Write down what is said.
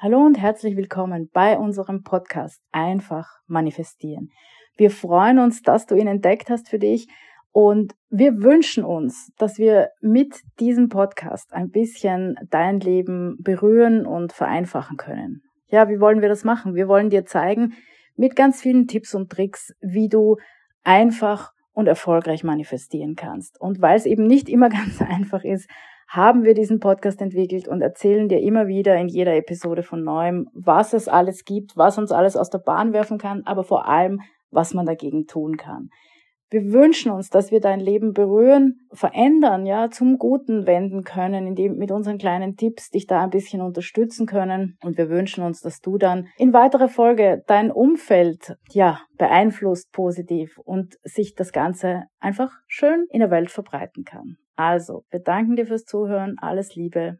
Hallo und herzlich willkommen bei unserem Podcast Einfach manifestieren. Wir freuen uns, dass du ihn entdeckt hast für dich und wir wünschen uns, dass wir mit diesem Podcast ein bisschen dein Leben berühren und vereinfachen können. Ja, wie wollen wir das machen? Wir wollen dir zeigen mit ganz vielen Tipps und Tricks, wie du einfach und erfolgreich manifestieren kannst. Und weil es eben nicht immer ganz einfach ist, haben wir diesen Podcast entwickelt und erzählen dir immer wieder in jeder Episode von neuem, was es alles gibt, was uns alles aus der Bahn werfen kann, aber vor allem, was man dagegen tun kann. Wir wünschen uns, dass wir dein Leben berühren, verändern, ja, zum Guten wenden können, indem mit unseren kleinen Tipps dich da ein bisschen unterstützen können. Und wir wünschen uns, dass du dann in weiterer Folge dein Umfeld, ja, beeinflusst positiv und sich das Ganze einfach schön in der Welt verbreiten kann. Also, wir danken dir fürs Zuhören. Alles Liebe,